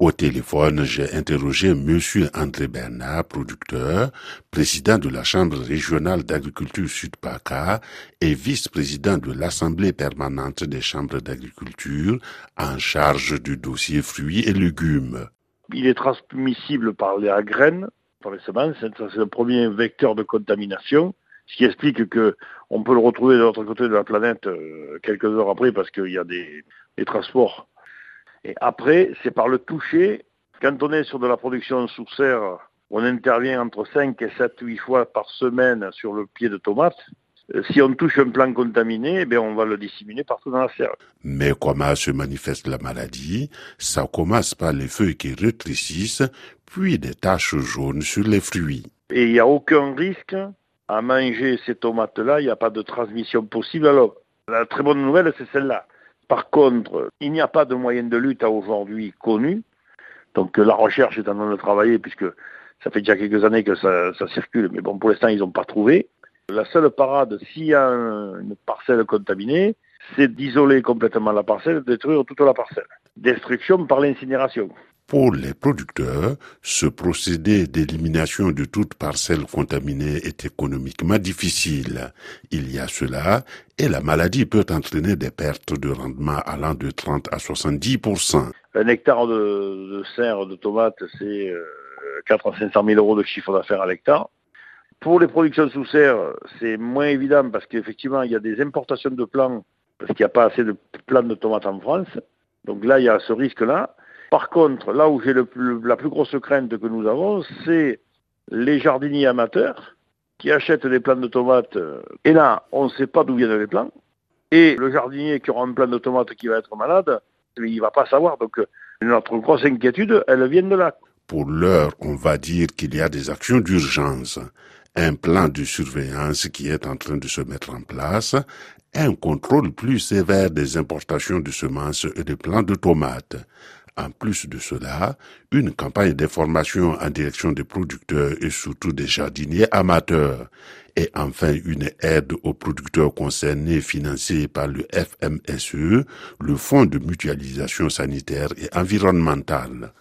Au téléphone, j'ai interrogé Monsieur André Bernard, producteur, président de la Chambre régionale d'agriculture Sud-PACA et vice-président de l'Assemblée permanente des chambres d'agriculture en charge du dossier fruits et légumes. Il est transmissible par les graines, par les semences, c'est le premier vecteur de contamination, ce qui explique que on peut le retrouver de l'autre côté de la planète euh, quelques heures après parce qu'il y a des transports et après, c'est par le toucher. Quand on est sur de la production sous serre, on intervient entre 5 et 7, 8 fois par semaine sur le pied de tomate. Euh, si on touche un plant contaminé, eh on va le disséminer partout dans la serre. Mais comment se manifeste la maladie? Ça commence par les feuilles qui rétrécissent, puis des taches jaunes sur les fruits. Et il n'y a aucun risque à manger ces tomates-là, il n'y a pas de transmission possible. Alors, la très bonne nouvelle, c'est celle-là. Par contre, il n'y a pas de moyen de lutte à aujourd'hui connu. Donc la recherche est en train de travailler puisque ça fait déjà quelques années que ça, circule, mais bon, pour l'instant, ils n'ont pas trouvé. La seule parade, s'il y a une parcelle contaminée, c'est d'isoler complètement la parcelle, de détruire toute la parcelle. Destruction par l'incinération. Pour les producteurs, ce procédé d'élimination de toute parcelle contaminée est économiquement difficile. Il y a cela, et la maladie peut entraîner des pertes de rendement allant de 30 à 70% Un hectare de, de serre de tomates, c'est 4 euh, à 500 000 euros de chiffre d'affaires à l'hectare. Pour les productions sous serre, c'est moins évident parce qu'effectivement, il y a des importations de plants parce qu'il n'y a pas assez de plants de tomates en France. Donc là, il y a ce risque-là. Par contre, là où j'ai la plus grosse crainte que nous avons, c'est les jardiniers amateurs qui achètent des plants de tomates. Et là, on ne sait pas d'où viennent les plants. Et le jardinier qui aura un plant de tomates qui va être malade, il ne va pas savoir. Donc, notre grosse inquiétude, elle vient de là. Pour l'heure, on va dire qu'il y a des actions d'urgence. Un plan de surveillance qui est en train de se mettre en place, un contrôle plus sévère des importations de semences et de plants de tomates. En plus de cela, une campagne d'information en direction des producteurs et surtout des jardiniers amateurs. Et enfin, une aide aux producteurs concernés financée par le FMSE, le Fonds de mutualisation sanitaire et environnementale.